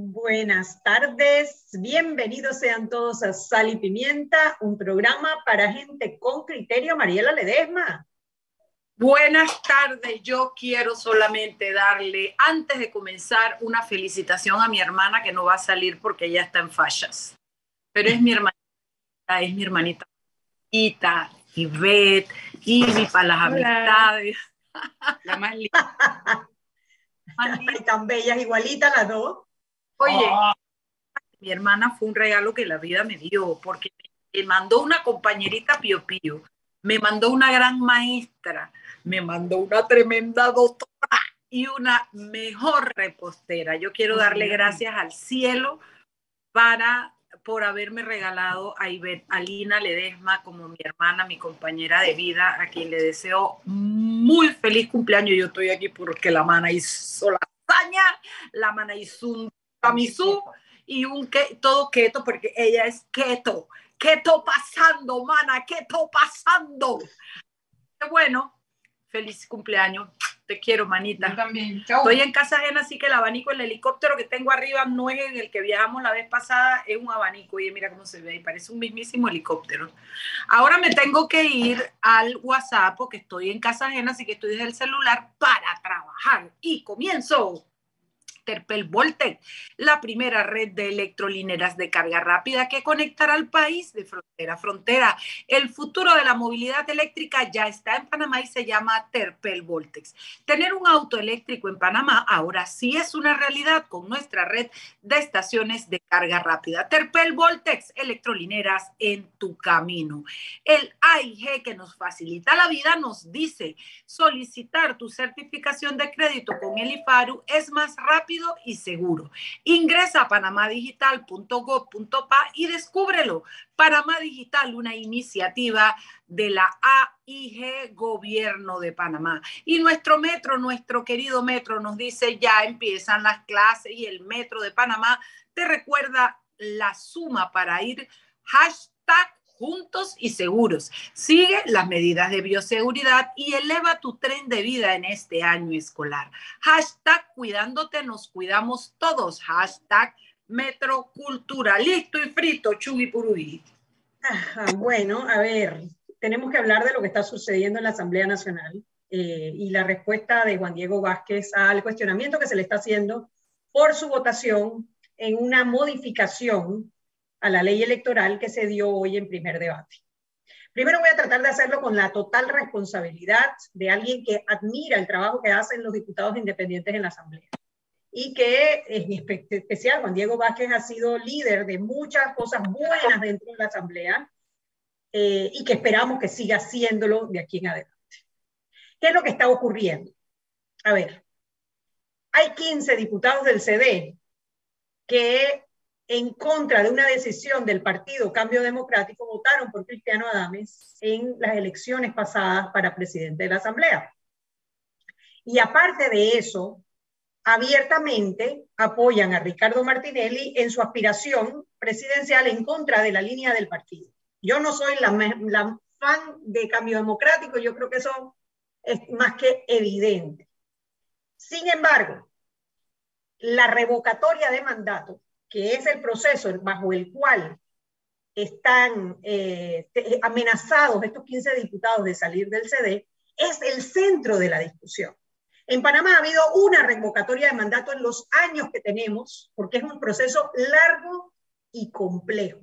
Buenas tardes, bienvenidos sean todos a Sal y Pimienta, un programa para gente con criterio. Mariela Ledesma. Buenas tardes, yo quiero solamente darle, antes de comenzar, una felicitación a mi hermana que no va a salir porque ella está en fallas, pero es mi hermanita, es mi hermanita, Ita, Ivette, Ivy para las amistades, la más linda. Y tan bellas, igualitas las dos. Oye, ah. mi hermana fue un regalo que la vida me dio, porque me mandó una compañerita Pío Pío, me mandó una gran maestra, me mandó una tremenda doctora y una mejor repostera. Yo quiero darle gracias al cielo para por haberme regalado a, Ivette, a Lina Ledesma como mi hermana, mi compañera de vida, a quien le deseo muy feliz cumpleaños. Yo estoy aquí porque la mana hizo la hazaña, la mana hizo un camisú y un que, todo keto, porque ella es keto. Keto pasando, mana, keto pasando. Bueno, feliz cumpleaños. Te quiero, manita. Yo también. Estoy en casa ajena, así que el abanico, el helicóptero que tengo arriba no es en el que viajamos la vez pasada, es un abanico. Y mira cómo se ve ahí, parece un mismísimo helicóptero. Ahora me tengo que ir al WhatsApp porque estoy en casa ajena, así que estoy desde el celular para trabajar. Y comienzo. Terpel Voltec, la primera red de electrolineras de carga rápida que conectará al país de frontera a frontera. El futuro de la movilidad eléctrica ya está en Panamá y se llama Terpel Voltex. Tener un auto eléctrico en Panamá ahora sí es una realidad con nuestra red de estaciones de carga rápida. Terpel Voltex, electrolineras en tu camino. El AIG que nos facilita la vida nos dice solicitar tu certificación de crédito con el IFARU es más rápido y seguro. Ingresa a panamadigital.gov.pa y descúbrelo. Panamá Digital, una iniciativa de la AIG Gobierno de Panamá. Y nuestro metro, nuestro querido metro, nos dice ya empiezan las clases y el metro de Panamá te recuerda la suma para ir hashtag juntos y seguros. Sigue las medidas de bioseguridad y eleva tu tren de vida en este año escolar. Hashtag cuidándote, nos cuidamos todos. Hashtag metrocultura. Listo y frito, Chubi bueno, a ver, tenemos que hablar de lo que está sucediendo en la Asamblea Nacional eh, y la respuesta de Juan Diego Vázquez al cuestionamiento que se le está haciendo por su votación en una modificación a la ley electoral que se dio hoy en primer debate. Primero voy a tratar de hacerlo con la total responsabilidad de alguien que admira el trabajo que hacen los diputados independientes en la Asamblea y que en especial Juan Diego Vázquez ha sido líder de muchas cosas buenas dentro de la Asamblea eh, y que esperamos que siga haciéndolo de aquí en adelante. ¿Qué es lo que está ocurriendo? A ver, hay 15 diputados del CD que en contra de una decisión del partido Cambio Democrático, votaron por Cristiano Adames en las elecciones pasadas para presidente de la Asamblea. Y aparte de eso, abiertamente apoyan a Ricardo Martinelli en su aspiración presidencial en contra de la línea del partido. Yo no soy la, fan de Cambio Democrático, yo creo que eso es más que evidente. Sin embargo, la revocatoria de mandato que es el proceso bajo el cual están eh, amenazados estos 15 diputados de salir del CD, es el centro de la discusión. En Panamá ha habido una revocatoria de mandato en los años que tenemos, porque es un proceso largo y complejo.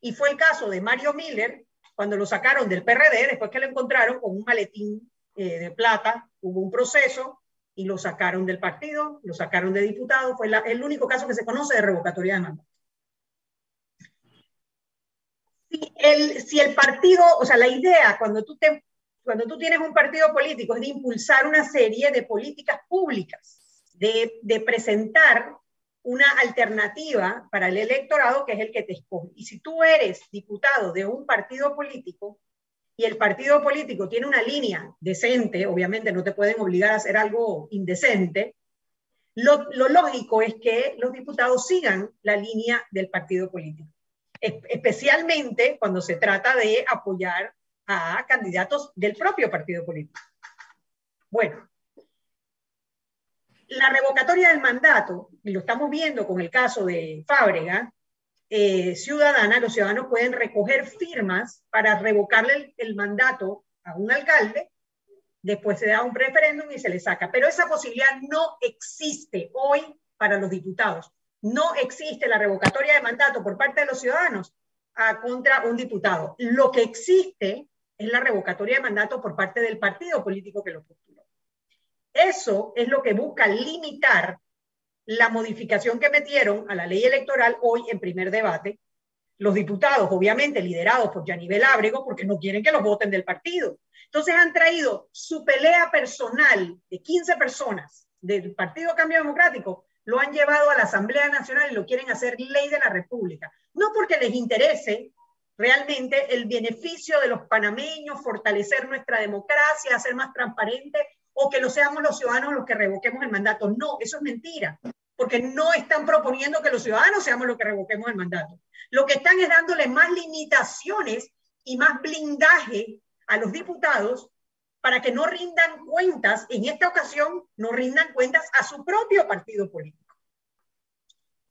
Y fue el caso de Mario Miller, cuando lo sacaron del PRD, después que lo encontraron con un maletín eh, de plata, hubo un proceso, y lo sacaron del partido, lo sacaron de diputado, fue el único caso que se conoce de revocatoria de mandato. Si el, partido, o sea, la idea cuando tú, te, cuando tú tienes un partido político es de impulsar una serie de políticas públicas, de, de presentar una alternativa para el electorado que es el que te escoge. Y si tú eres diputado de un partido político, y el partido político tiene una línea decente, obviamente no te pueden obligar a hacer algo indecente, lo, lógico es que los diputados sigan la línea del partido político, especialmente cuando se trata de apoyar a candidatos del propio partido político. Bueno, La revocatoria del mandato, y lo estamos viendo con el caso de Fábrega, eh, ciudadana, los ciudadanos pueden recoger firmas para revocarle el, mandato a un alcalde, después se da un referéndum y se le saca. Pero esa posibilidad no existe hoy para los diputados. No existe la revocatoria de mandato por parte de los ciudadanos contra un diputado. Lo que existe es la revocatoria de mandato por parte del partido político que lo postuló. Eso es lo que busca limitar la modificación que metieron a la ley electoral hoy en primer debate. Los diputados, obviamente, liderados por Yanivel Ábrego, porque no quieren que los voten del partido. Entonces han traído su pelea personal de 15 personas del Partido Cambio Democrático, lo han llevado a la Asamblea Nacional y lo quieren hacer ley de la República. No porque les interese realmente el beneficio de los panameños, fortalecer nuestra democracia, hacer más transparente o que lo seamos los ciudadanos los que revoquemos el mandato. No, eso es mentira, porque no están proponiendo que los ciudadanos seamos los que revoquemos el mandato. Lo que están es dándole más limitaciones y más blindaje a los diputados para que no rindan cuentas, en esta ocasión no rindan cuentas a su propio partido político.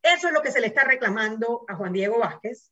Eso es lo que se le está reclamando a Juan Diego Vázquez,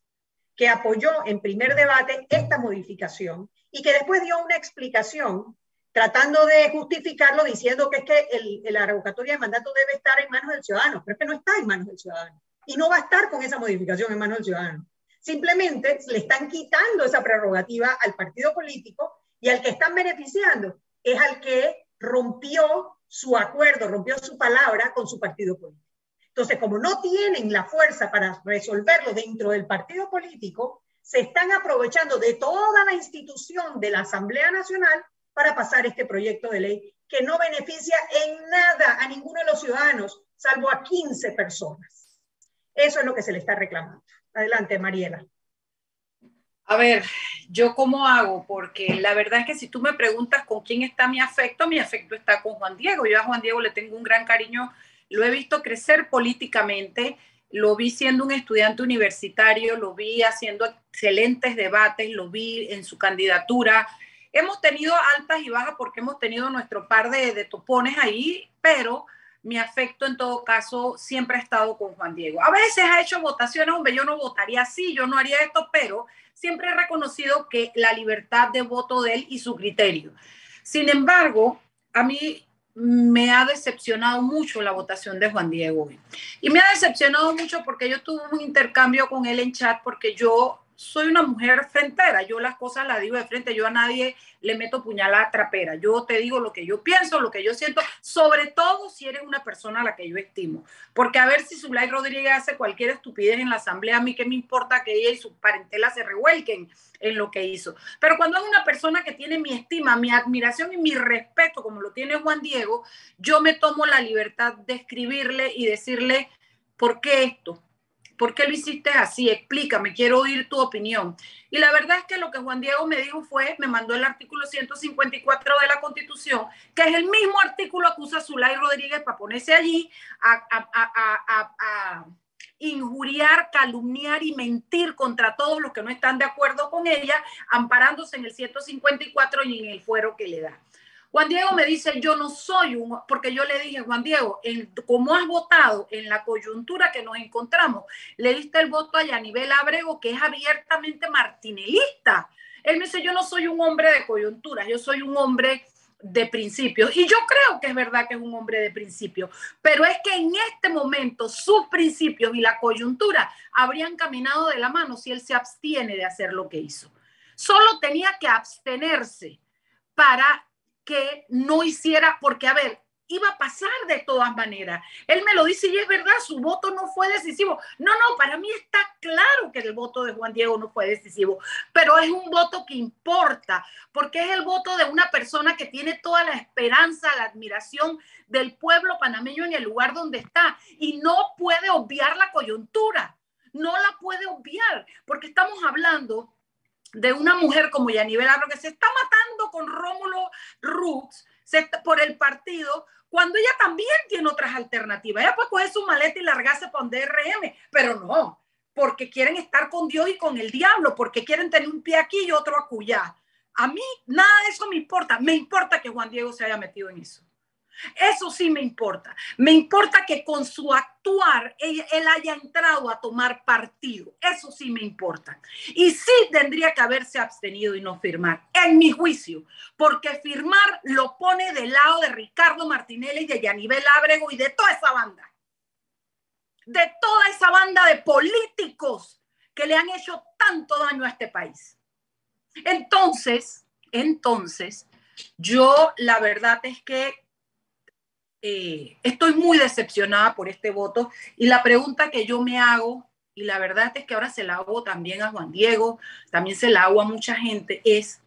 que apoyó en primer debate esta modificación y que después dio una explicación tratando de justificarlo diciendo que es que el, la revocatoria de mandato debe estar en manos del ciudadano, pero es que no está en manos del ciudadano y no va a estar con esa modificación en manos del ciudadano. Simplemente le están quitando esa prerrogativa al partido político y al que están beneficiando es al que rompió su acuerdo, rompió su palabra con su partido político. Entonces, como no tienen la fuerza para resolverlo dentro del partido político, se están aprovechando de toda la institución de la Asamblea Nacional para pasar este proyecto de ley que no beneficia en nada a ninguno de los ciudadanos, salvo a 15 personas. Eso es lo que se le está reclamando. Adelante, Mariela. A ver, ¿yo cómo hago? Porque la verdad es que si tú me preguntas con quién está mi afecto, mi afecto está con Juan Diego. Yo a Juan Diego le tengo un gran cariño, lo he visto crecer políticamente, lo vi siendo un estudiante universitario, lo vi haciendo excelentes debates, lo vi en su candidatura, Hemos tenido altas y bajas porque hemos tenido nuestro par de, topones ahí, pero mi afecto en todo caso siempre ha estado con Juan Diego. A veces ha hecho votaciones, hombre, yo no votaría así, yo no haría esto, pero siempre he reconocido que la libertad de voto de él y su criterio. Sin embargo, a mí me ha decepcionado mucho la votación de Juan Diego. Y me ha decepcionado mucho porque yo tuve un intercambio con él en chat porque yo soy una mujer frentera, yo las cosas las digo de frente, yo a nadie le meto puñalada trapera, yo te digo lo que yo pienso, lo que yo siento, sobre todo si eres una persona a la que yo estimo, porque a ver si Zulay Rodríguez hace cualquier estupidez en la asamblea, a mí qué me importa que ella y su parentela se revuelquen en lo que hizo, pero cuando es una persona que tiene mi estima, mi admiración y mi respeto, como lo tiene Juan Diego, yo me tomo la libertad de escribirle y decirle, ¿por qué esto? ¿Por qué lo hiciste así? Explícame, quiero oír tu opinión. Y la verdad es que lo que Juan Diego me dijo fue, me mandó el artículo 154 de la Constitución, que es el mismo artículo que usa Zulay Rodríguez para ponerse allí a, injuriar, calumniar y mentir contra todos los que no están de acuerdo con ella, amparándose en el 154 y en el fuero que le da. Juan Diego me dice, yo no soy un, porque yo le dije, Juan Diego, como has votado en la coyuntura que nos encontramos, le diste el voto a Yanivel Abrego, que es abiertamente martinelista. Él me dice, yo no soy un hombre de coyuntura, yo soy un hombre de principios. Y yo creo que es verdad que es un hombre de principios, pero es que en este momento sus principios y la coyuntura habrían caminado de la mano si él se abstiene de hacer lo que hizo. Solo tenía que abstenerse para que no hiciera, porque a ver, iba a pasar de todas maneras. Él me lo dice y es verdad, su voto no fue decisivo. No, no, para mí está claro que el voto de Juan Diego no fue decisivo, pero es un voto que importa, porque es el voto de una persona que tiene toda la esperanza, la admiración del pueblo panameño en el lugar donde está y no puede obviar la coyuntura. No la puede obviar, porque estamos hablando de una mujer como Yanivel Abro que se está matando con Rómulo Rux por el partido, cuando ella también tiene otras alternativas. Ella puede coger su maleta y largarse para un DRM, pero no, porque quieren estar con Dios y con el diablo, porque quieren tener un pie aquí y otro acullá. A mí nada de eso me importa. Me importa que Juan Diego se haya metido en eso. Eso sí me importa. Me importa que con su actuar él, haya entrado a tomar partido. Eso sí me importa. Y sí tendría que haberse abstenido y no firmar, en mi juicio, porque firmar lo pone del lado de Ricardo Martinelli de Yanivel Ábrego y de toda esa banda. De toda esa banda de políticos que le han hecho tanto daño a este país. Entonces, entonces, yo la verdad es que eh, estoy muy decepcionada por este voto y la pregunta que yo me hago, y la verdad es que ahora se la hago también a Juan Diego, también se la hago a mucha gente, es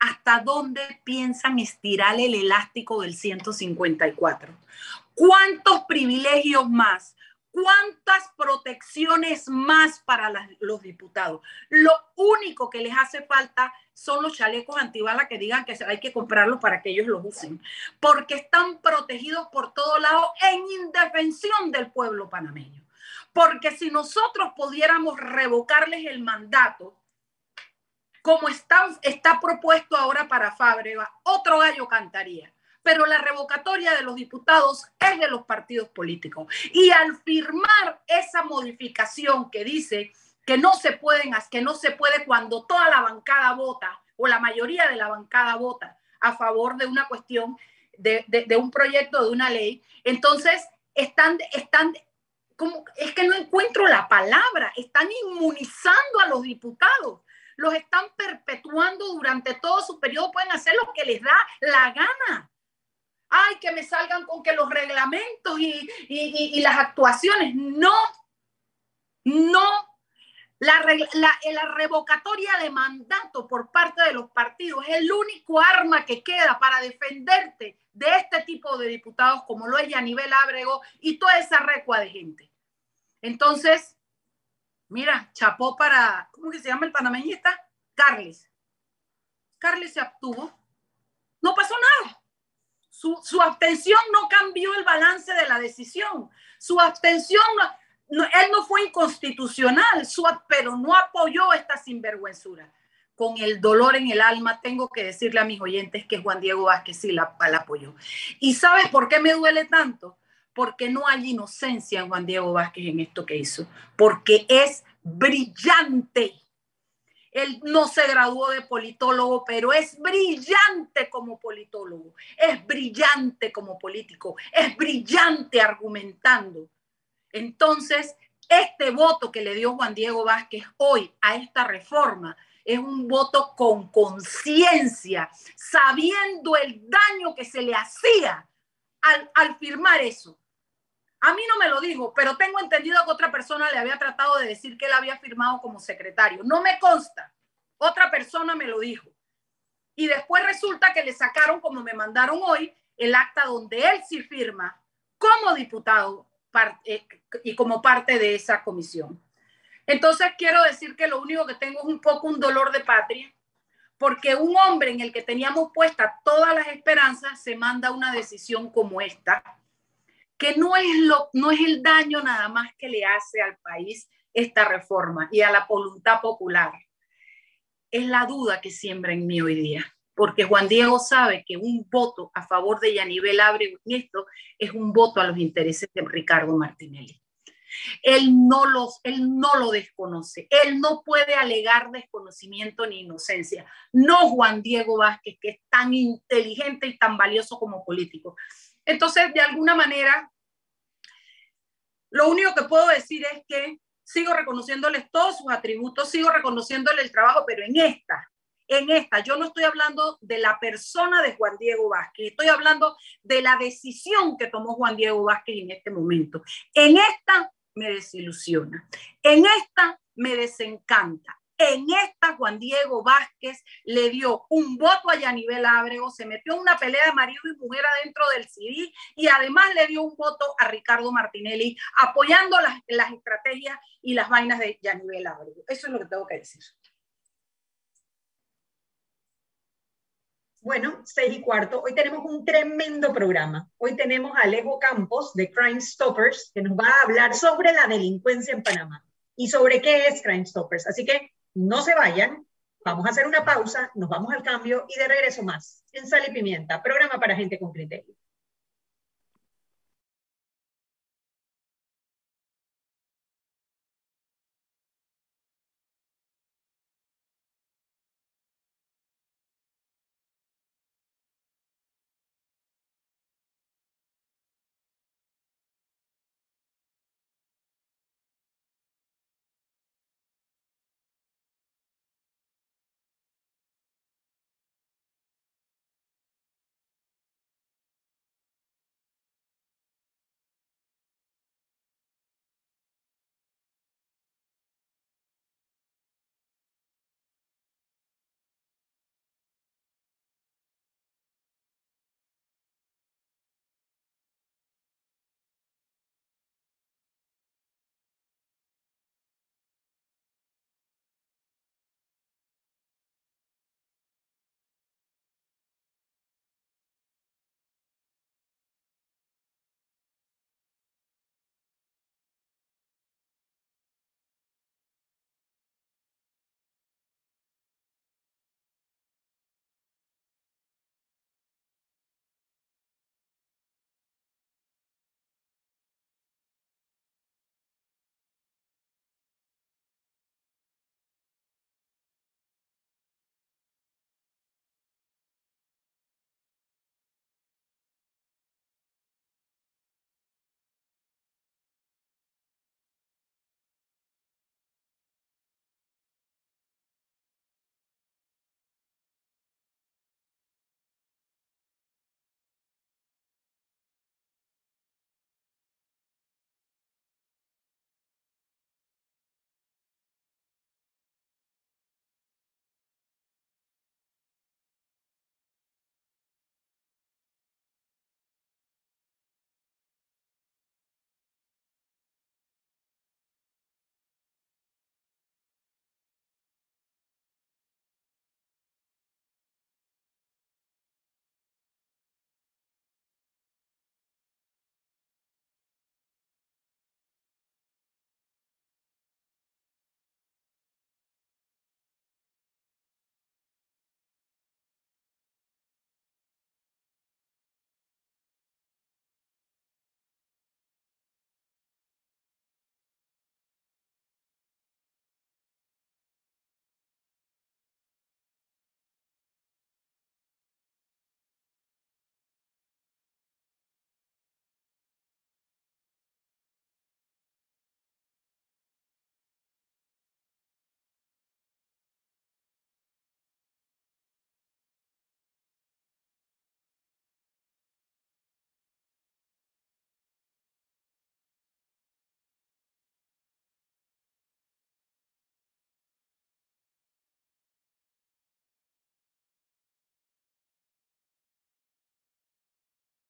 hasta dónde piensan estirar el elástico del 154. ¿Cuántos privilegios más? ¿Cuántas protecciones más para los diputados? Lo único que les hace falta son los chalecos antibalas que digan que hay que comprarlos para que ellos los usen, porque están protegidos por todos lados en indefensión del pueblo panameño. Porque si nosotros pudiéramos revocarles el mandato, como está, está propuesto ahora para Fábrega, otro gallo cantaría pero la revocatoria de los diputados es de los partidos políticos. Y al firmar esa modificación que dice que no se pueden, que no se puede cuando toda la bancada vota o la mayoría de la bancada vota a favor de una cuestión, de, de, un proyecto, de una ley, entonces están, están como, es que no encuentro la palabra, están inmunizando a los diputados, los están perpetuando durante todo su periodo, pueden hacer lo que les da la gana ay, que me salgan con que los reglamentos y, las actuaciones. No, no. La, la, revocatoria de mandato por parte de los partidos es el único arma que queda para defenderte de este tipo de diputados como lo es Yanivel Ábrego y toda esa recua de gente. Entonces, mira, chapó para, ¿cómo que se llama el panameñista? Carles. Carles se abstuvo. No pasó nada. Su, abstención no cambió el balance de la decisión. Su abstención, él no fue inconstitucional, su, pero no apoyó esta sinvergüenzura. Con el dolor en el alma, tengo que decirle a mis oyentes que Juan Diego Vázquez sí la, la apoyó. ¿Y sabes por qué me duele tanto? Porque no hay inocencia en Juan Diego Vázquez en esto que hizo, porque es brillante él no se graduó de politólogo, pero es brillante como politólogo, es brillante como político, es brillante argumentando. Entonces, este voto que le dio Juan Diego Vázquez hoy a esta reforma es un voto con conciencia, sabiendo el daño que se le hacía al, al firmar eso. A mí no me lo dijo, pero tengo entendido que otra persona le había tratado de decir que él había firmado como secretario. No me consta. Otra persona me lo dijo. Y después resulta que le sacaron, como me mandaron hoy, el acta donde él sí firma como diputado eh, y como parte de esa comisión. Entonces quiero decir que lo único que tengo es un poco un dolor de patria, porque un hombre en el que teníamos puestas todas las esperanzas se manda una decisión como esta, que no es, lo, no es el daño nada más que le hace al país esta reforma y a la voluntad popular. Es la duda que siembra en mí hoy día, porque Juan Diego sabe que un voto a favor de Yanivel Abre esto es un voto a los intereses de Ricardo Martinelli. Él no, los, él no lo desconoce, él no puede alegar desconocimiento ni inocencia. No Juan Diego Vázquez, que es tan inteligente y tan valioso como político. Entonces, de alguna manera, lo único que puedo decir es que sigo reconociéndoles todos sus atributos, sigo reconociéndole el trabajo, pero en esta, en esta, yo no estoy hablando de la persona de Juan Diego Vázquez, estoy hablando de la decisión que tomó Juan Diego Vázquez en este momento. En esta me desilusiona, en esta me desencanta, en esta, Juan Diego Vázquez le dio un voto a Yanivel Ábrego, se metió en una pelea de marido y mujer adentro del CD y además le dio un voto a Ricardo Martinelli, apoyando las, estrategias y las vainas de Yanivel Ábrego. Eso es lo que tengo que decir. Bueno, seis y cuarto. Hoy tenemos un tremendo programa. Hoy tenemos a Alejo Campos de Crime Stoppers, que nos va a hablar sobre la delincuencia en Panamá y sobre qué es Crime Stoppers. Así que no se vayan, vamos a hacer una pausa, nos vamos al cambio y de regreso más en Sal y Pimienta, programa para gente con criterio.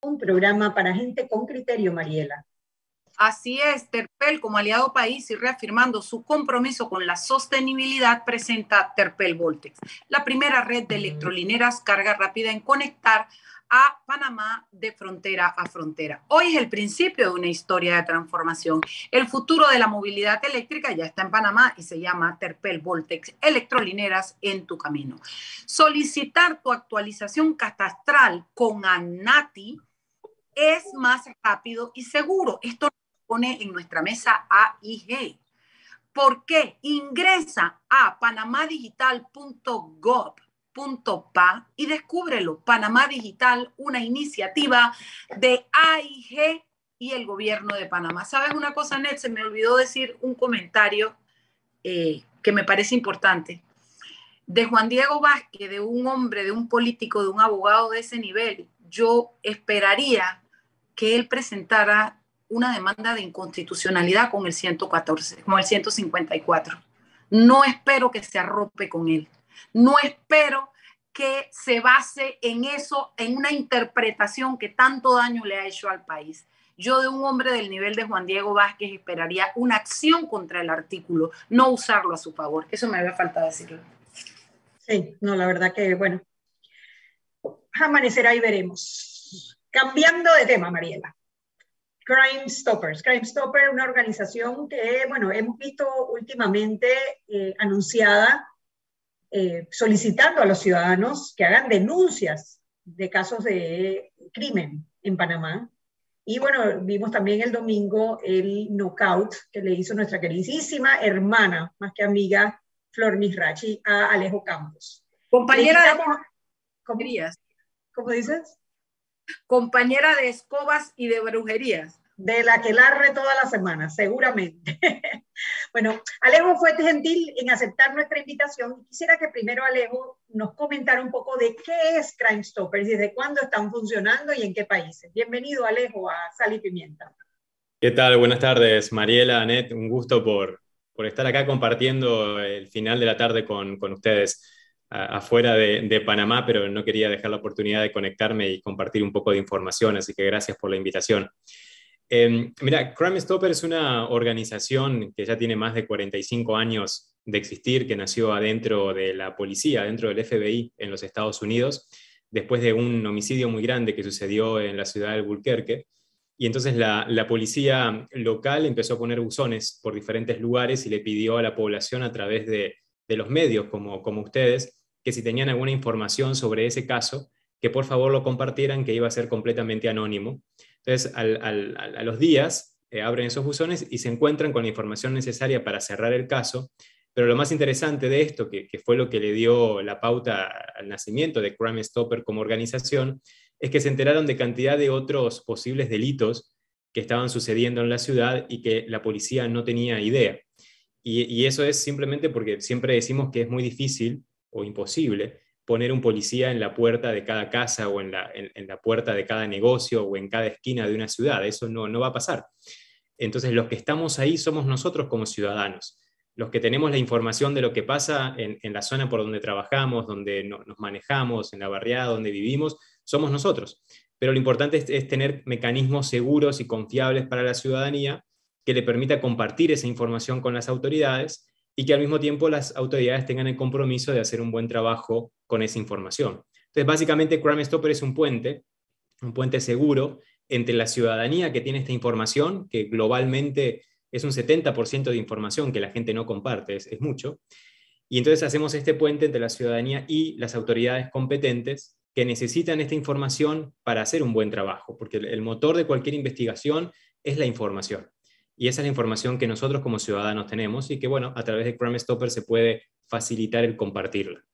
Un programa para gente con criterio, Mariela. Así es, Terpel como aliado país y reafirmando su compromiso con la sostenibilidad presenta Terpel Voltex, la primera red de electrolineras carga rápida en conectar a Panamá de frontera a frontera. Hoy es el principio de una historia de transformación. El futuro de la movilidad eléctrica ya está en Panamá y se llama Terpel Voltex, electrolineras en tu camino. Solicitar tu actualización catastral con ANATI es más rápido y seguro. Esto nos pone en nuestra mesa AIG. ¿Por qué? Ingresa a panamadigital.gov Pa y descúbrelo. Panamá Digital, una iniciativa de AIG y el gobierno de Panamá. ¿Sabes una cosa, Ned? Se me olvidó decir un comentario eh, que me parece importante. De Juan Diego Vázquez, de un hombre, de un político, de un abogado de ese nivel, yo esperaría que él presentara una demanda de inconstitucionalidad con el 114, con el 154. No espero que se arrope con él. No espero que se base en eso, en una interpretación que tanto daño le ha hecho al país. Yo de un hombre del nivel de Juan Diego Vázquez esperaría una acción contra el artículo, no usarlo a su favor. Eso me había faltado decirlo. Sí, no, la verdad que, bueno, amanecerá y veremos. Cambiando de tema, Mariela. Crime Stoppers. Crime Stopper, una organización que, bueno, hemos visto últimamente eh, anunciada eh, solicitando a los ciudadanos que hagan denuncias de casos de crimen en Panamá. Y bueno, vimos también el domingo el knockout que le hizo nuestra queridísima hermana, más que amiga, Flor Misrachi, a Alejo Campos. Compañera de... ¿Cómo, ¿Cómo dices? Compañera de escobas y de brujerías de la que larre toda la semana, seguramente. bueno, Alejo fue gentil en aceptar nuestra invitación. Quisiera que primero Alejo nos comentara un poco de qué es Crime Stoppers, desde cuándo están funcionando y en qué países. Bienvenido, Alejo, a Sal y Pimienta. ¿Qué tal? Buenas tardes, Mariela, Anet. Un gusto por, por estar acá compartiendo el final de la tarde con, con ustedes afuera de, Panamá, pero no quería dejar la oportunidad de conectarme y compartir un poco de información, así que gracias por la invitación. Em, mira, Crime Stopper es una organización que ya tiene más de 45 años de existir, que nació adentro de la policía, dentro del FBI en los Estados Unidos, después de un homicidio muy grande que sucedió en la ciudad de Albuquerque. Y entonces la, policía local empezó a poner buzones por diferentes lugares y le pidió a la población a través de, los medios como ustedes que si tenían alguna información sobre ese caso, que por favor lo compartieran, que iba a ser completamente anónimo. Entonces, a los días eh, abren esos buzones y se encuentran con la información necesaria para cerrar el caso. Pero lo más interesante de esto, que, fue lo que le dio la pauta al nacimiento de Crime Stopper como organización, es que se enteraron de cantidad de otros posibles delitos que estaban sucediendo en la ciudad y que la policía no tenía idea. y, eso es simplemente porque siempre decimos que es muy difícil o imposible poner un policía en la puerta de cada casa o en la, en, la, puerta de cada negocio o en cada esquina de una ciudad. Eso no, no va a pasar. Entonces, los que estamos ahí somos nosotros como ciudadanos. Los que tenemos la información de lo que pasa en, en la zona por donde trabajamos, donde nos manejamos, en la barriada donde vivimos, somos nosotros. Pero lo importante es tener mecanismos seguros y confiables para la ciudadanía que le permita compartir esa información con las autoridades y que al mismo tiempo las autoridades tengan el compromiso de hacer un buen trabajo con esa información. Entonces, básicamente, Crime Stopper es un puente, un puente seguro entre la ciudadanía que tiene esta información, que globalmente es un 70% de información que la gente no comparte, es, es mucho, y entonces hacemos este puente entre la ciudadanía y las autoridades competentes que necesitan esta información para hacer un buen trabajo, porque el motor de cualquier investigación es la información. Y esa es la información que nosotros como ciudadanos tenemos y que, bueno, a través de Crime Stopper se puede facilitar el compartirla.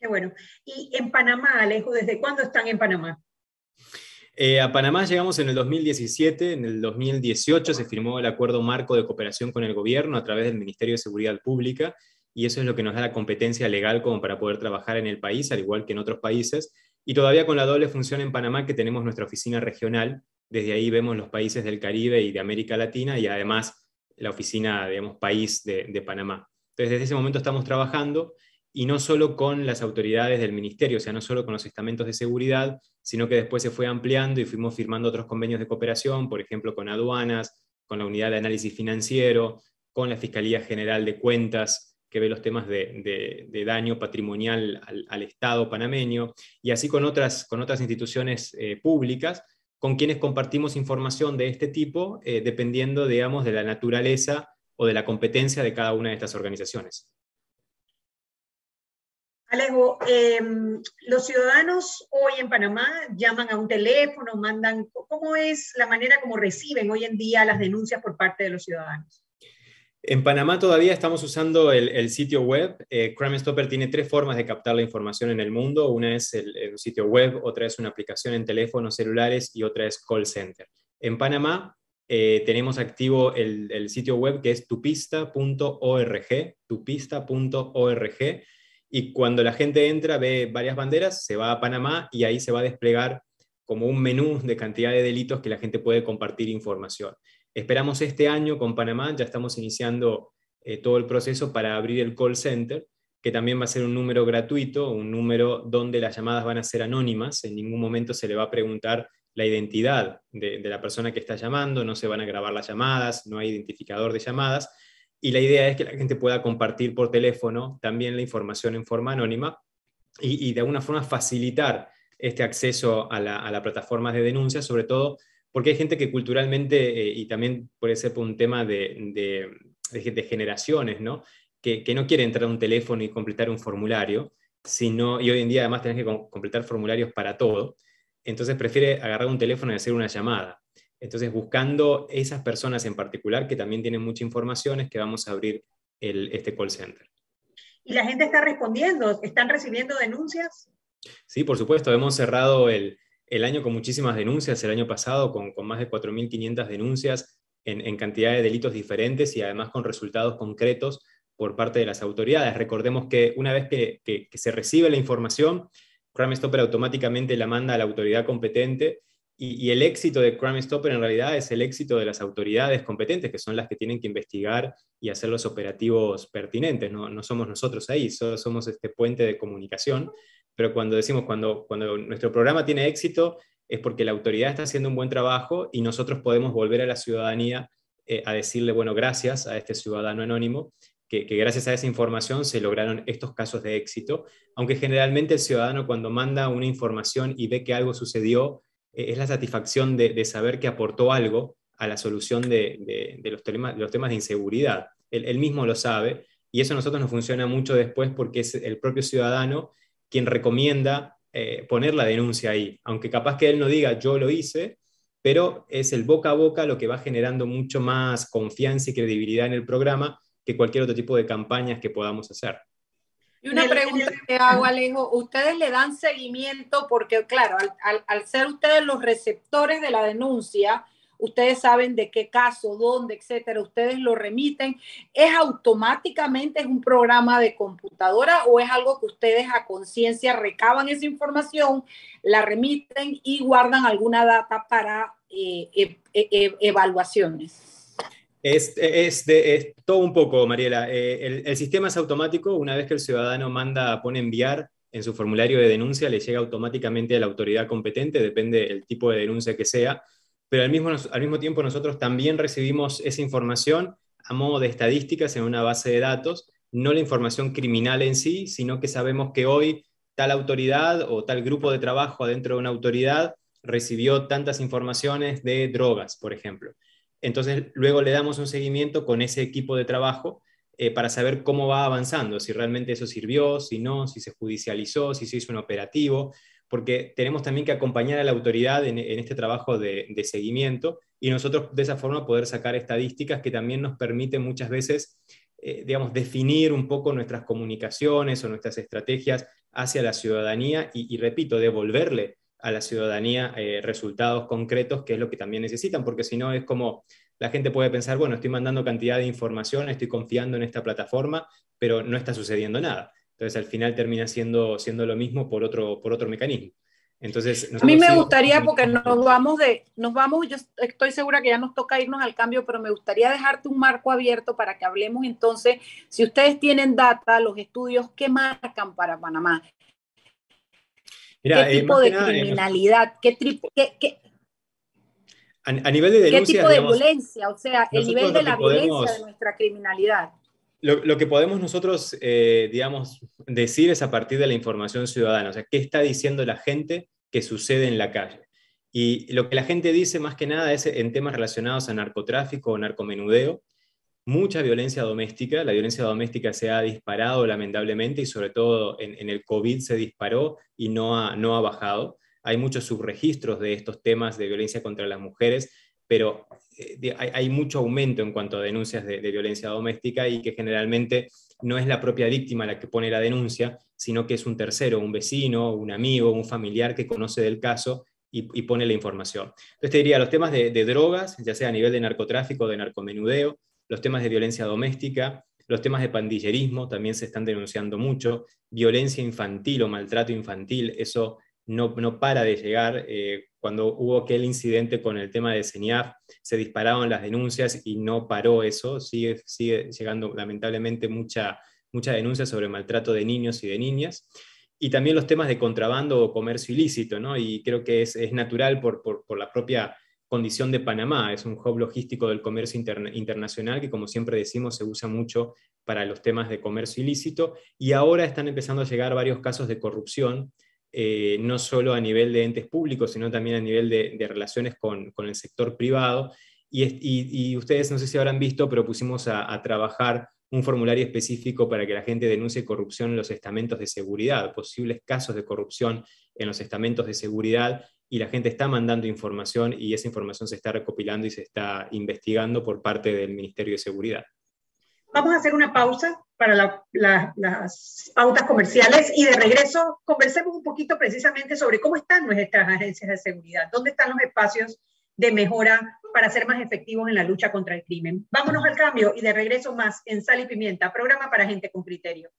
Qué bueno. Y en Panamá, Alejo, ¿desde cuándo están en Panamá? Eh, a Panamá llegamos en el 2017, en el 2018 se firmó el acuerdo marco de cooperación con el gobierno a través del Ministerio de Seguridad Pública y eso es lo que nos da la competencia legal como para poder trabajar en el país, al igual que en otros países. Y todavía con la doble función en Panamá que tenemos nuestra oficina regional desde ahí vemos los países del Caribe y de América Latina y además la oficina, digamos, país de, Panamá. Entonces, desde ese momento estamos trabajando y no solo con las autoridades del ministerio, o sea, no solo con los estamentos de seguridad, sino que después se fue ampliando y fuimos firmando otros convenios de cooperación, por ejemplo, con aduanas, con la unidad de análisis financiero, con la Fiscalía General de Cuentas, que ve los temas de, daño patrimonial al, Estado panameño, y así con otras, con otras instituciones eh, públicas, con quienes compartimos información de este tipo, eh, dependiendo, digamos, de la naturaleza o de la competencia de cada una de estas organizaciones. Alejo, em, los ciudadanos hoy en Panamá llaman a un teléfono, mandan, ¿cómo es la manera como reciben hoy en día las denuncias por parte de los ciudadanos? En Panamá todavía estamos usando el, sitio web. Eh, Crime Stopper tiene tres formas de captar la información en el mundo. Una es el, sitio web, otra es una aplicación en teléfonos celulares y otra es call center. En Panamá eh, tenemos activo el, el, sitio web que es tupista.org, tupista.org, y cuando la gente entra, ve varias banderas, se va a Panamá y ahí se va a desplegar como un menú de cantidad de delitos que la gente puede compartir información. Esperamos este año con Panamá, ya estamos iniciando eh, todo el proceso para abrir el call center, que también va a ser un número gratuito, un número donde las llamadas van a ser anónimas, en ningún momento se le va a preguntar la identidad de, la persona que está llamando, no se van a grabar las llamadas, no hay identificador de llamadas, y la idea es que la gente pueda compartir por teléfono también la información en forma anónima y, de alguna forma facilitar este acceso a la, a plataforma de denuncia, sobre todo porque hay gente que culturalmente, eh, y también puede ser por un tema de, de, generaciones, ¿no? Que, que, no quiere entrar a un teléfono y completar un formulario, sino, y hoy en día además tenés que completar formularios para todo, entonces prefiere agarrar un teléfono y hacer una llamada. Entonces, buscando esas personas en particular que también tienen mucha información, es que vamos a abrir este call center. ¿Y la gente está respondiendo? ¿Están recibiendo denuncias? Sí, por supuesto. Hemos cerrado el, año con muchísimas denuncias, el año pasado con, más de 4.500 denuncias en, cantidad de delitos diferentes y además con resultados concretos por parte de las autoridades. Recordemos que una vez que, se recibe la información, Crime Stopper automáticamente la manda a la autoridad competente y, el éxito de Crime Stopper en realidad es el éxito de las autoridades competentes, que son las que tienen que investigar y hacer los operativos pertinentes. No, no somos nosotros ahí, solo somos este puente de comunicación. Pero cuando decimos, cuando, cuando nuestro programa tiene éxito, es porque la autoridad está haciendo un buen trabajo y nosotros podemos volver a la ciudadanía eh, a decirle, bueno, gracias a este ciudadano anónimo, que, que, gracias a esa información se lograron estos casos de éxito, aunque generalmente el ciudadano cuando manda una información y ve que algo sucedió, eh, es la satisfacción de, saber que aportó algo a la solución de, los, temas, los, temas, de inseguridad. Él, mismo lo sabe y eso a nosotros nos funciona mucho después porque es el propio ciudadano quien recomienda eh, poner la denuncia ahí, aunque capaz que él no diga yo lo hice, pero es el boca a boca lo que va generando mucho más confianza y credibilidad en el programa que cualquier otro tipo de campañas que podamos hacer. Y una pregunta que hago, Alejo, ¿ustedes le dan seguimiento? Porque, claro, al, ser ustedes los receptores de la denuncia, ustedes saben de qué caso, dónde, etcétera, ustedes lo remiten. ¿Es automáticamente, un programa de computadora o es algo que ustedes a conciencia recaban esa información, la remiten y guardan alguna data para eh, e, e, e, evaluaciones? Es, todo un poco, Mariela. Eh, el, sistema es automático. Una vez que el ciudadano manda, pone enviar en su formulario de denuncia, le llega automáticamente a la autoridad competente, depende del tipo de denuncia que sea. Pero al mismo, al mismo tiempo nosotros también recibimos esa información a modo de estadísticas en una base de datos, no la información criminal en sí, sino que sabemos que hoy tal autoridad o tal grupo de trabajo dentro de una autoridad recibió tantas informaciones de drogas, por ejemplo. Entonces, luego le damos un seguimiento con ese equipo de trabajo eh, para saber cómo va avanzando, si realmente eso sirvió, si no, si se judicializó, si se hizo un operativo, porque tenemos también que acompañar a la autoridad en, este trabajo de, seguimiento y nosotros de esa forma poder sacar estadísticas que también nos permiten muchas veces, eh, digamos, definir un poco nuestras comunicaciones o nuestras estrategias hacia la ciudadanía y, repito, devolverle a la ciudadanía eh, resultados concretos, que es lo que también necesitan, porque si no es como la gente puede pensar, bueno, estoy mandando cantidad de información, estoy confiando en esta plataforma, pero no está sucediendo nada. Entonces al final termina siendo, siendo lo mismo por otro, por otro mecanismo. Entonces, a mí me gustaría, porque nos vamos de, nos vamos, yo estoy segura que ya nos toca irnos al cambio, pero me gustaría dejarte un marco abierto para que hablemos entonces, si ustedes tienen data, los estudios, ¿qué marcan para Panamá? ¿Qué eh, tipo de criminalidad? ¿Qué, qué, a, nivel de denuncia, ¿Qué tipo de violencia? O sea, el nivel de la violencia de nuestra criminalidad. Lo, que podemos nosotros, eh, digamos, decir es a partir de la información ciudadana, o sea, qué está diciendo la gente que sucede en la calle. Y lo que la gente dice más que nada es en temas relacionados a narcotráfico o narcomenudeo, mucha violencia doméstica, la violencia doméstica se ha disparado lamentablemente y sobre todo en, el COVID se disparó y no ha, no ha bajado. Hay muchos subregistros de estos temas de violencia contra las mujeres, pero eh, hay, mucho aumento en cuanto a denuncias de, violencia doméstica y que generalmente no es la propia víctima la que pone la denuncia, sino que es un tercero, un vecino, un amigo, un familiar que conoce del caso y, pone la información. Entonces te diría, los temas de, drogas, ya sea a nivel de narcotráfico, de narcomenudeo, los temas de violencia doméstica, los temas de pandillerismo también se están denunciando mucho, violencia infantil o maltrato infantil, eso no, no para de llegar. Eh, cuando hubo aquel incidente con el tema de CENIAF, se dispararon las denuncias y no paró eso. Sigue, llegando lamentablemente mucha, mucha denuncia sobre maltrato de niños y de niñas. Y también los temas de contrabando o comercio ilícito, ¿no? Y creo que es, es natural por, por, la propia condición de Panamá. Es un hub logístico del comercio internacional que, como siempre decimos, se usa mucho para los temas de comercio ilícito. Y ahora están empezando a llegar varios casos de corrupción eh, no solo a nivel de entes públicos, sino también a nivel de, relaciones con, el sector privado. Y, ustedes no sé si habrán visto, pero pusimos a, trabajar un formulario específico para que la gente denuncie corrupción en los estamentos de seguridad, posibles casos de corrupción en los estamentos de seguridad, y la gente está mandando información y esa información se está recopilando y se está investigando por parte del Ministerio de Seguridad. Vamos a hacer una pausa para las pautas comerciales y de regreso conversemos un poquito precisamente sobre cómo están nuestras agencias de seguridad, dónde están los espacios de mejora para ser más efectivos en la lucha contra el crimen. Vámonos al cambio y de regreso más en Sal y Pimienta, programa para gente con criterio.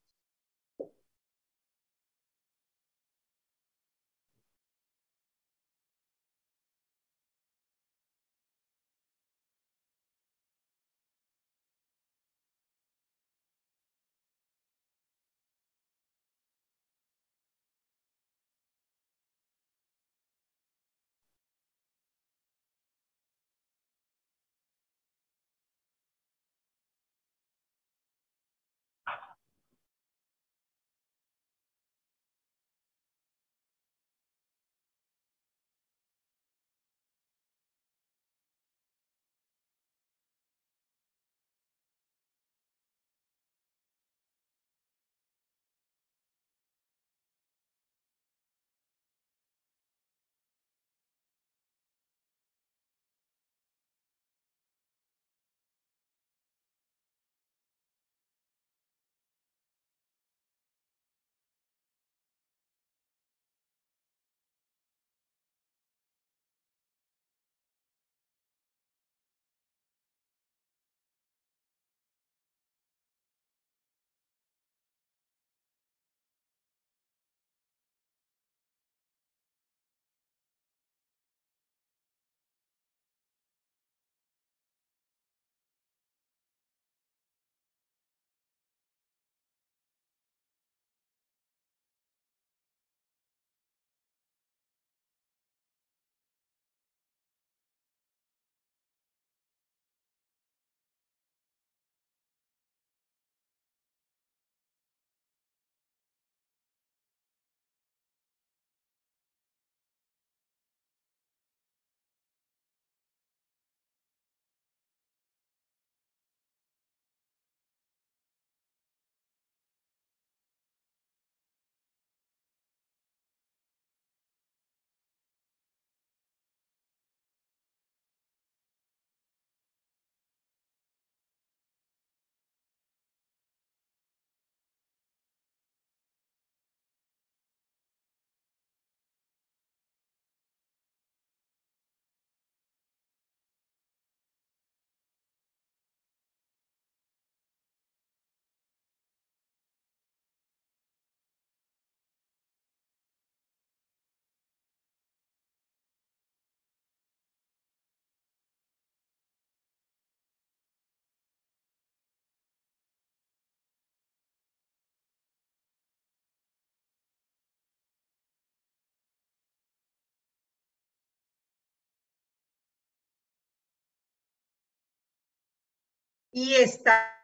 Y está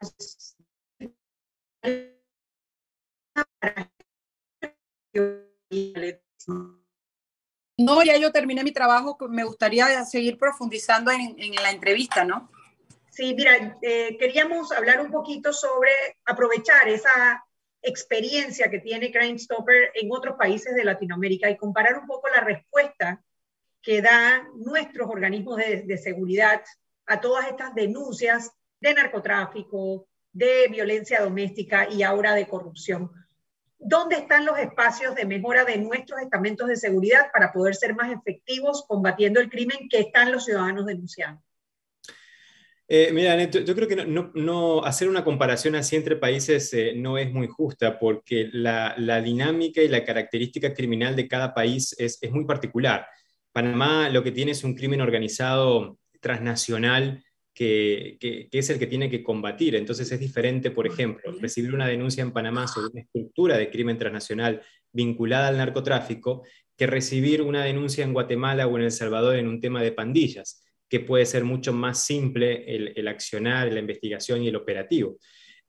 no, ya yo terminé mi trabajo, me gustaría seguir profundizando en, la entrevista, ¿no? Sí, mira, eh, queríamos hablar un poquito sobre aprovechar esa experiencia que tiene Crime Stopper en otros países de Latinoamérica y comparar un poco la respuesta que dan nuestros organismos de seguridad a todas estas denuncias de narcotráfico, de violencia doméstica y ahora de corrupción. ¿Dónde están los espacios de mejora de nuestros estamentos de seguridad para poder ser más efectivos combatiendo el crimen que están los ciudadanos denunciando? Eh, mira, yo creo que no, hacer una comparación así entre países eh, no es muy justa porque la, dinámica y la característica criminal de cada país es, muy particular. Panamá lo que tiene es un crimen organizado transnacional que, es el que tiene que combatir. Entonces es diferente, por ejemplo, recibir una denuncia en Panamá sobre una estructura de crimen transnacional vinculada al narcotráfico que recibir una denuncia en Guatemala o en El Salvador en un tema de pandillas, que puede ser mucho más simple el, el accionar, la investigación y el operativo.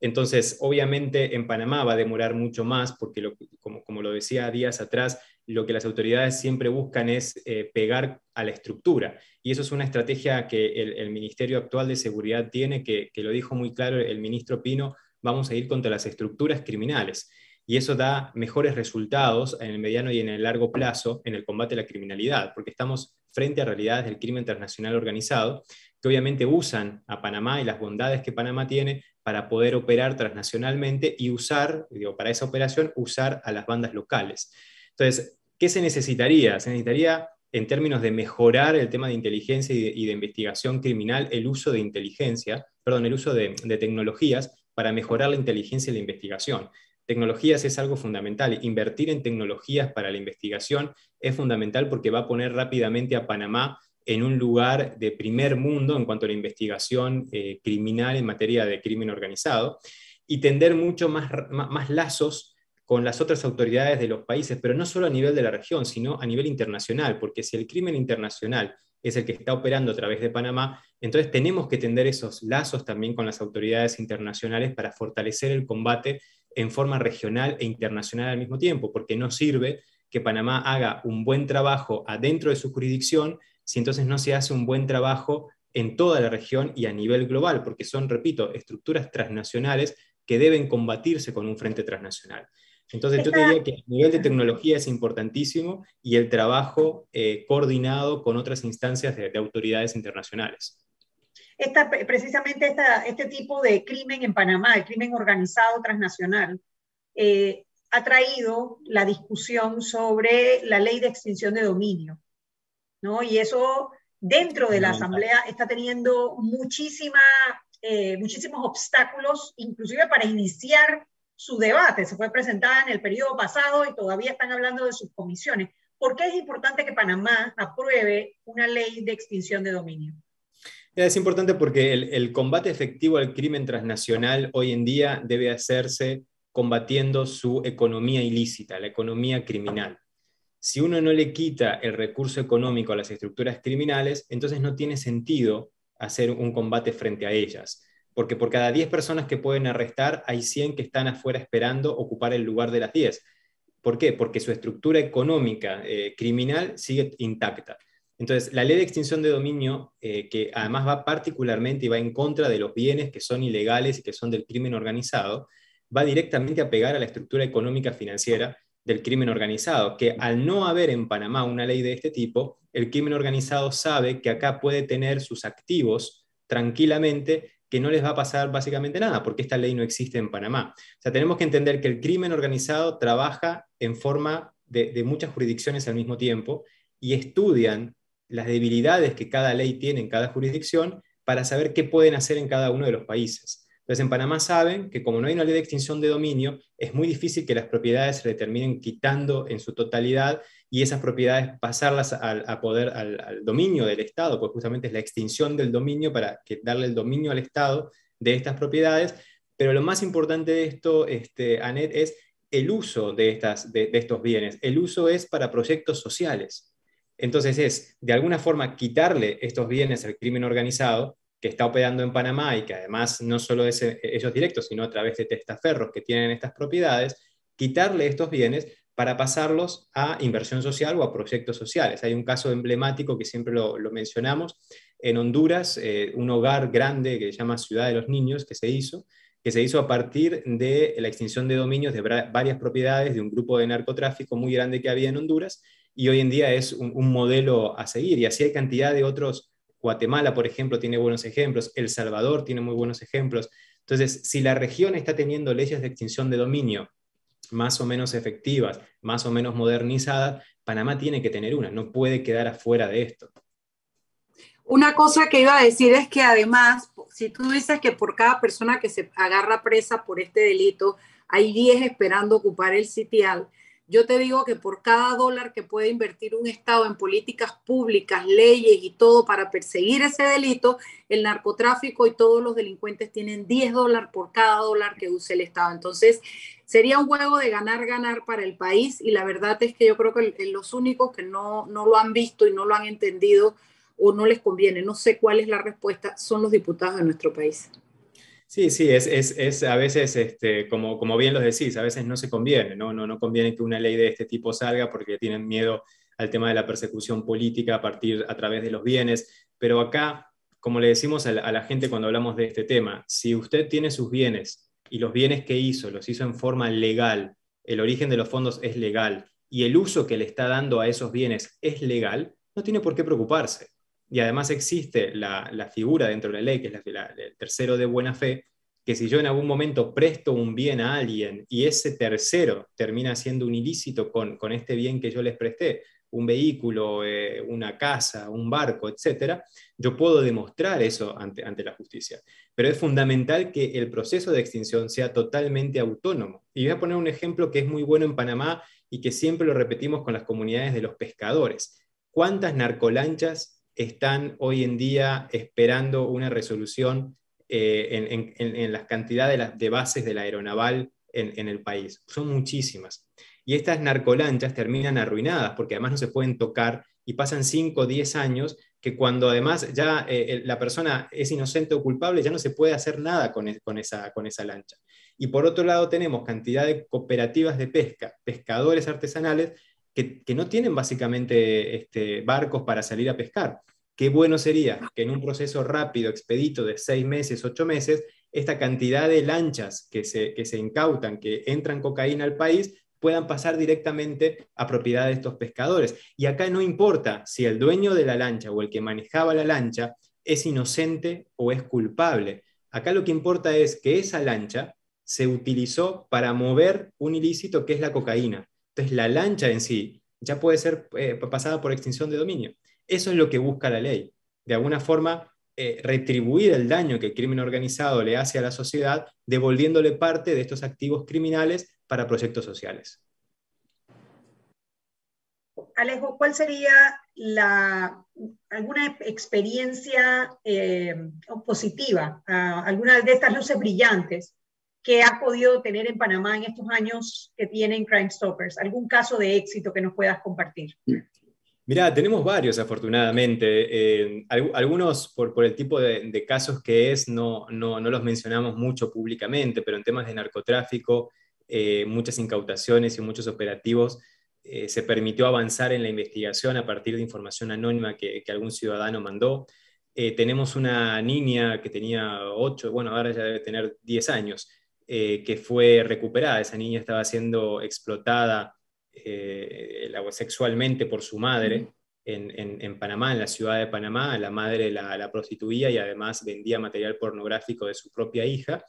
Entonces, obviamente en Panamá va a demorar mucho más porque, como, como, lo decía días atrás, lo que las autoridades siempre buscan es eh, pegar a la estructura. Y eso es una estrategia que el, Ministerio actual de Seguridad tiene, que, lo dijo muy claro el ministro Pino, vamos a ir contra las estructuras criminales. Y eso da mejores resultados en el mediano y en el largo plazo en el combate a la criminalidad, porque estamos frente a realidades del crimen transnacional organizado, que obviamente usan a Panamá y las bondades que Panamá tiene para poder operar transnacionalmente y usar, digo, para esa operación, usar a las bandas locales. Entonces, ¿qué se necesitaría? Se necesitaría, en términos de mejorar el tema de inteligencia y de, investigación criminal, el uso de inteligencia, perdón, el uso de, tecnologías para mejorar la inteligencia y la investigación. Tecnologías es algo fundamental. Invertir en tecnologías para la investigación es fundamental porque va a poner rápidamente a Panamá en un lugar de primer mundo en cuanto a la investigación eh, criminal en materia de crimen organizado y tender mucho más, más lazos con las otras autoridades de los países, pero no solo a nivel de la región, sino a nivel internacional, porque si el crimen internacional es el que está operando a través de Panamá, entonces tenemos que tender esos lazos también con las autoridades internacionales para fortalecer el combate en forma regional e internacional al mismo tiempo, porque no sirve que Panamá haga un buen trabajo adentro de su jurisdicción si entonces no se hace un buen trabajo en toda la región y a nivel global, porque son, repito, estructuras transnacionales que deben combatirse con un frente transnacional. Entonces yo te diría que el nivel de tecnología es importantísimo y el trabajo eh, coordinado con otras instancias de, autoridades internacionales. Esta, precisamente esta, este tipo de crimen en Panamá, el crimen organizado transnacional, eh, ha traído la discusión sobre la ley de extinción de dominio, ¿no? Y eso dentro de la Asamblea está teniendo muchísima, eh, muchísimos obstáculos, inclusive para iniciar su debate. Se fue presentada en el periodo pasado y todavía están hablando de sus comisiones. ¿Por qué es importante que Panamá apruebe una ley de extinción de dominio? Es importante porque el, combate efectivo al crimen transnacional hoy en día debe hacerse combatiendo su economía ilícita, la economía criminal. Si uno no le quita el recurso económico a las estructuras criminales, entonces no tiene sentido hacer un combate frente a ellas porque por cada 10 personas que pueden arrestar, hay 100 que están afuera esperando ocupar el lugar de las 10. ¿Por qué? Porque su estructura económica eh, criminal sigue intacta. Entonces, la ley de extinción de dominio, eh, que además va particularmente y va en contra de los bienes que son ilegales y que son del crimen organizado, va directamente a pegar a la estructura económica financiera del crimen organizado, que al no haber en Panamá una ley de este tipo, el crimen organizado sabe que acá puede tener sus activos tranquilamente que no les va a pasar básicamente nada, porque esta ley no existe en Panamá. O sea, tenemos que entender que el crimen organizado trabaja en forma de, muchas jurisdicciones al mismo tiempo y estudian las debilidades que cada ley tiene en cada jurisdicción para saber qué pueden hacer en cada uno de los países. Entonces, en Panamá saben que como no hay una ley de extinción de dominio, es muy difícil que las propiedades se le terminen quitando en su totalidad y esas propiedades pasarlas al, a poder, al, dominio del Estado, pues justamente es la extinción del dominio para darle el dominio al Estado de estas propiedades. Pero lo más importante de esto, este, Anet, es el uso de, estas, de, estos bienes. El uso es para proyectos sociales. Entonces es, de alguna forma, quitarle estos bienes al crimen organizado, que está operando en Panamá y que además no solo es eh, ellos directos, sino a través de testaferros que tienen estas propiedades, quitarle estos bienes para pasarlos a inversión social o a proyectos sociales. Hay un caso emblemático que siempre lo, mencionamos, en Honduras, eh, un hogar grande que se llama Ciudad de los Niños, que se hizo, que se hizo a partir de la extinción de dominios de varias propiedades de un grupo de narcotráfico muy grande que había en Honduras, y hoy en día es un modelo a seguir. Y así hay cantidad de otros, Guatemala, por ejemplo, tiene buenos ejemplos, El Salvador tiene muy buenos ejemplos. Entonces, si la región está teniendo leyes de extinción de dominio más o menos efectivas, más o menos modernizadas, Panamá tiene que tener una, no puede quedar afuera de esto. Una cosa que iba a decir es que además, si tú dices que por cada persona que se agarra presa por este delito, hay 10 esperando ocupar el sitial, yo te digo que por cada dólar que puede invertir un Estado en políticas públicas, leyes y todo para perseguir ese delito, el narcotráfico y todos los delincuentes tienen 10 dólares por cada dólar que use el Estado. Entonces, sería un juego de ganar-ganar para el país y la verdad es que yo creo que los únicos que no, no lo han visto y no lo han entendido o no les conviene, no sé cuál es la respuesta, son los diputados de nuestro país. Sí, sí, es, es, es a veces, este, como, como, bien lo decís, a veces no se conviene, ¿no? ¿no? No, conviene que una ley de este tipo salga porque tienen miedo al tema de la persecución política a partir a través de los bienes, pero acá, como le decimos a la gente cuando hablamos de este tema, si usted tiene sus bienes y los bienes que hizo los hizo en forma legal, el origen de los fondos es legal y el uso que le está dando a esos bienes es legal, no tiene por qué preocuparse y además existe la, figura dentro de la ley, que es la, el tercero de buena fe, que si yo en algún momento presto un bien a alguien y ese tercero termina siendo un ilícito con, con este bien que yo les presté, un vehículo, eh, una casa, un barco, etcétera, yo puedo demostrar eso ante, ante la justicia. Pero es fundamental que el proceso de extinción sea totalmente autónomo. Y voy a poner un ejemplo que es muy bueno en Panamá y que siempre lo repetimos con las comunidades de los pescadores. ¿Cuántas narcolanchas están hoy en día esperando una resolución eh, en, las cantidades de, bases de la aeronaval en, el país. Son muchísimas. Y estas narcolanchas terminan arruinadas porque además no se pueden tocar y pasan 5 o 10 años que cuando además ya eh, la persona es inocente o culpable ya no se puede hacer nada con, esa, con esa lancha. Y por otro lado tenemos cantidad de cooperativas de pesca, pescadores artesanales que, no tienen básicamente este, barcos para salir a pescar. Qué bueno sería que en un proceso rápido, expedito de seis meses, ocho meses, esta cantidad de lanchas que se, que se incautan, que entran cocaína al país, puedan pasar directamente a propiedad de estos pescadores. Y acá no importa si el dueño de la lancha o el que manejaba la lancha es inocente o es culpable. Acá lo que importa es que esa lancha se utilizó para mover un ilícito que es la cocaína. Entonces, la lancha en sí ya puede ser eh, pasada por extinción de dominio. Eso es lo que busca la ley. De alguna forma, eh, retribuir el daño que el crimen organizado le hace a la sociedad, devolviéndole parte de estos activos criminales para proyectos sociales. Alejo, ¿cuál sería alguna experiencia eh, positiva, alguna de estas luces brillantes que ha podido tener en Panamá en estos años que tienen Crime Stoppers? ¿Algún caso de éxito que nos puedas compartir? Mirá, tenemos varios afortunadamente. Eh, algunos por, por, el tipo de, casos que es, no, no, no, los mencionamos mucho públicamente, pero en temas de narcotráfico, eh, muchas incautaciones y muchos operativos eh, se permitió avanzar en la investigación a partir de información anónima que, que algún ciudadano mandó. tenemos una niña que tenía 8, bueno, ahora ya debe tener 10 años, eh, que fue recuperada. Esa niña estaba siendo explotada eh, sexualmente por su madre en, Panamá, en la ciudad de Panamá. La madre la, prostituía y además vendía material pornográfico de su propia hija.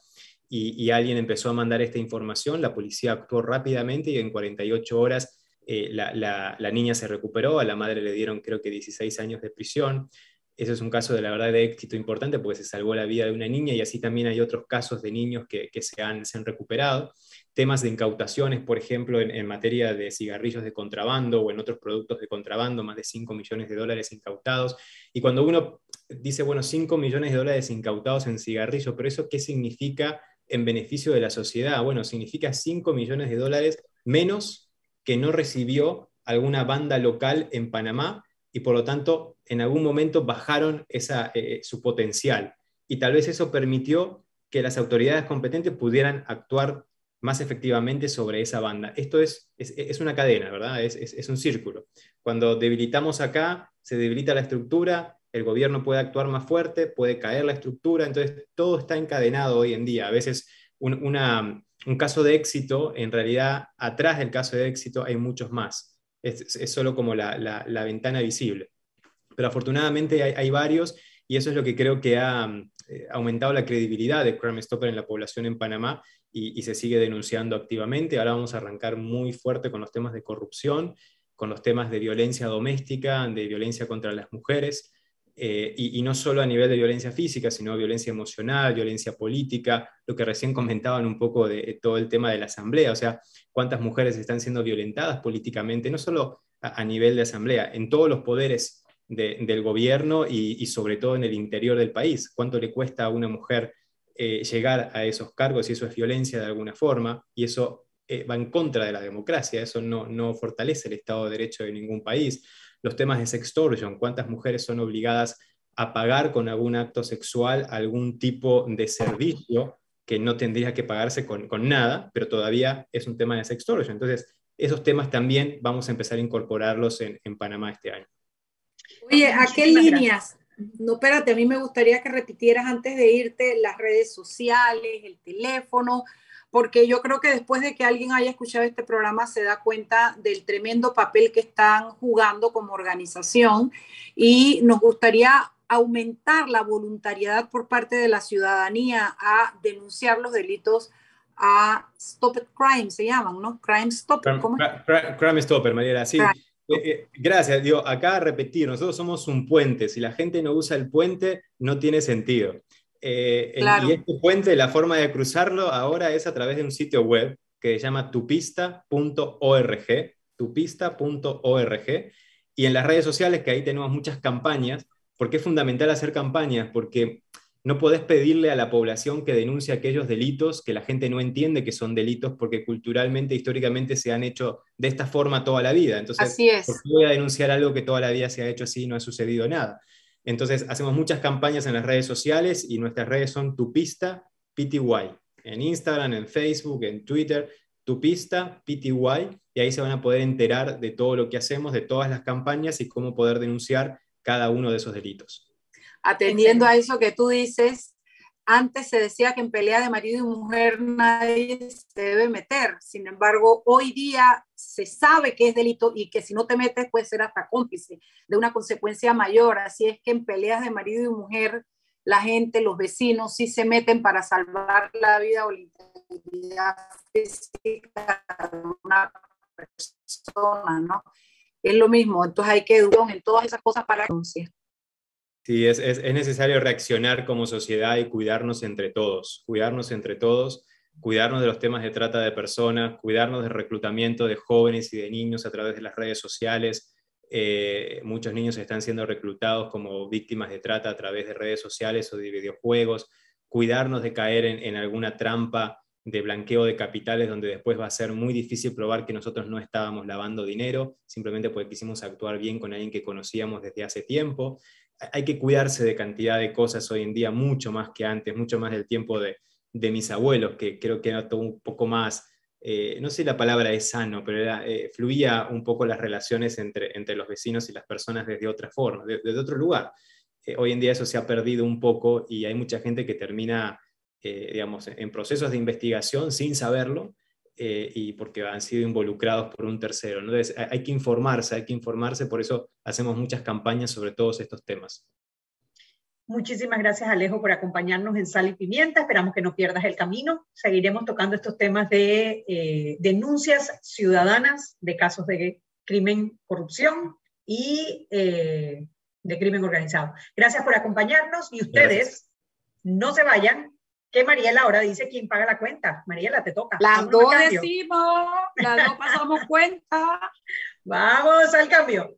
Y, alguien empezó a mandar esta información, la policía actuó rápidamente y en 48 horas eh, la, la, niña se recuperó, a la madre le dieron creo que 16 años de prisión. Eso es un caso de la verdad de éxito importante porque se salvó la vida de una niña y así también hay otros casos de niños que, se, han, se, han, recuperado. Temas de incautaciones, por ejemplo, en, materia de cigarrillos de contrabando o en otros productos de contrabando, más de 5 millones de dólares incautados. Y cuando uno dice, bueno, 5 millones de dólares incautados en cigarrillos, pero eso qué significa en beneficio de la sociedad? Bueno, significa 5 millones de dólares menos que no recibió alguna banda local en Panamá y por lo tanto en algún momento bajaron esa, eh, su potencial. y tal vez eso permitió que las autoridades competentes pudieran actuar más efectivamente sobre esa banda. Esto es, es, una cadena, ¿verdad? Es, un círculo. Cuando debilitamos acá, se debilita la estructura, el gobierno puede actuar más fuerte, puede caer la estructura, entonces todo está encadenado hoy en día. A veces un, caso de éxito, en realidad atrás del caso de éxito hay muchos más. Es, solo como la, ventana visible. Pero afortunadamente hay, varios y eso es lo que creo que ha eh, aumentado la credibilidad de Crime Stopper en la población en Panamá y, se sigue denunciando activamente. Ahora vamos a arrancar muy fuerte con los temas de corrupción, con los temas de violencia doméstica, de violencia contra las mujeres. Eh, y, no solo a nivel de violencia física, sino violencia emocional, violencia política, lo que recién comentaban un poco de, todo el tema de la asamblea, o sea, cuántas mujeres están siendo violentadas políticamente, no solo a, nivel de asamblea, en todos los poderes del gobierno y, sobre todo en el interior del país. ¿Cuánto le cuesta a una mujer eh, llegar a esos cargos y eso es violencia de alguna forma? Y eso eh, va en contra de la democracia, eso no, no fortalece el Estado de Derecho de ningún país. Los temas de sextortion, cuántas mujeres son obligadas a pagar con algún acto sexual algún tipo de servicio que no tendría que pagarse con, con nada, pero todavía es un tema de sextortion. Entonces, esos temas también vamos a empezar a incorporarlos en, en Panamá este año. Oye, ¿a qué líneas? No, espérate, a mí me gustaría que repitieras antes de irte las redes sociales, el teléfono, porque yo creo que después de que alguien haya escuchado este programa se da cuenta del tremendo papel que están jugando como organización y nos gustaría aumentar la voluntariedad por parte de la ciudadanía a denunciar los delitos a Stop Crime, se llaman, ¿no? Crime Stopper. ¿cómo? Crime, Stopper, Mariela, sí. Eh, gracias, digo, acá repetir, nosotros somos un puente, si la gente no usa el puente, no tiene sentido. Eh, y este puente, la forma de cruzarlo ahora es a través de un sitio web que se llama tupista.org, tupista.org, y en las redes sociales, que ahí tenemos muchas campañas, porque es fundamental hacer campañas, porque no podés pedirle a la población que denuncie aquellos delitos que la gente no entiende que son delitos porque culturalmente, históricamente se han hecho de esta forma toda la vida. Entonces, así es. ¿por qué voy a denunciar algo que toda la vida se ha hecho así y no ha sucedido nada? Entonces, hacemos muchas campañas en las redes sociales y nuestras redes son Tupista PTY. En Instagram, en Facebook, en Twitter, Tupista PTY. Y ahí se van a poder enterar de todo lo que hacemos, de todas las campañas y cómo poder denunciar cada uno de esos delitos atendiendo a eso que tú dices, antes se decía que en pelea de marido y mujer nadie se debe meter. Sin embargo, hoy día se sabe que es delito y que si no te metes puede ser hasta cómplice de una consecuencia mayor. Así es que en peleas de marido y mujer, la gente, los vecinos, sí se meten para salvar la vida o la integridad física de una persona, ¿no? Es lo mismo. Entonces hay que educar en todas esas cosas para denunciar. Sí, es, es, es, necesario reaccionar como sociedad y cuidarnos entre todos, cuidarnos entre todos, cuidarnos de los temas de trata de personas, cuidarnos del reclutamiento de jóvenes y de niños a través de las redes sociales. Eh, muchos niños están siendo reclutados como víctimas de trata a través de redes sociales o de videojuegos, cuidarnos de caer en alguna trampa de blanqueo de capitales donde después va a ser muy difícil probar que nosotros no estábamos lavando dinero, simplemente porque quisimos actuar bien con alguien que conocíamos desde hace tiempo hay que cuidarse de cantidad de cosas hoy en día, mucho más que antes, mucho más del tiempo de, mis abuelos, que creo que era todo un poco más, eh, no sé la palabra es sano, pero eh, fluía un poco las relaciones entre, entre los vecinos y las personas desde otra forma, desde, otro lugar. Eh, hoy en día eso se ha perdido un poco y hay mucha gente que termina, digamos, en procesos de investigación sin saberlo eh, y porque han sido involucrados por un tercero. Entonces, hay que informarse, hay que informarse, por eso hacemos muchas campañas sobre todos estos temas. Muchísimas gracias, Alejo, por acompañarnos en Sal y Pimienta. Esperamos que no pierdas el camino. Seguiremos tocando estos temas de eh, denuncias ciudadanas de casos de crimen, corrupción y eh, de crimen organizado. Gracias por acompañarnos y ustedes no se vayan que Mariela ahora dice quién paga la cuenta. Mariela, te toca. Las dos decimos, las dos pasamos cuenta. Vamos al cambio.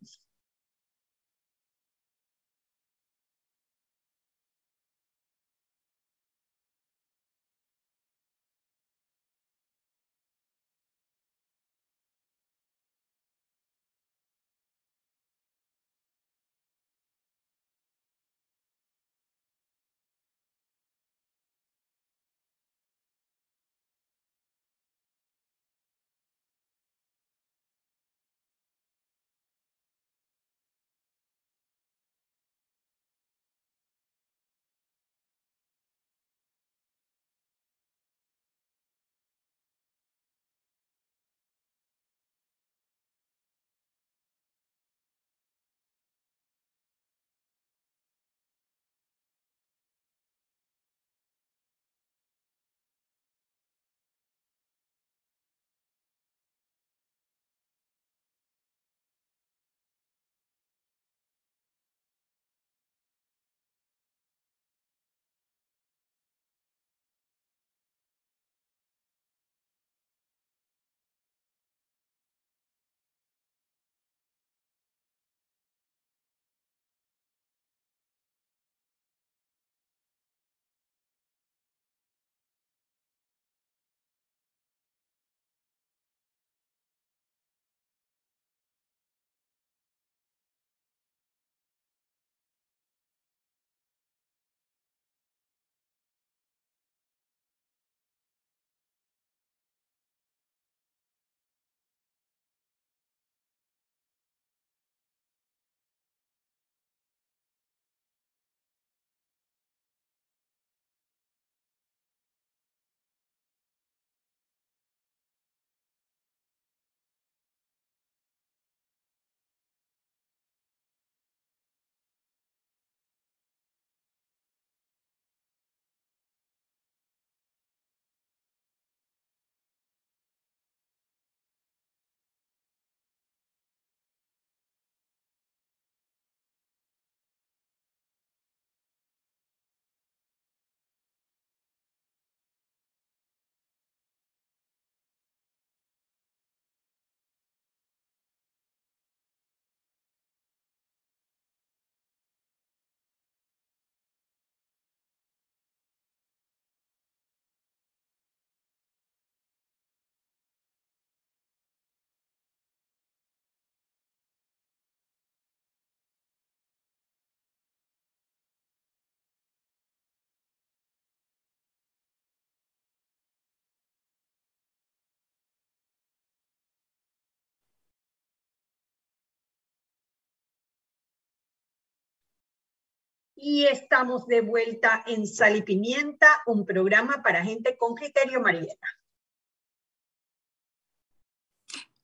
Y estamos de vuelta en Sal y Pimienta, un programa para gente con criterio, Mariela.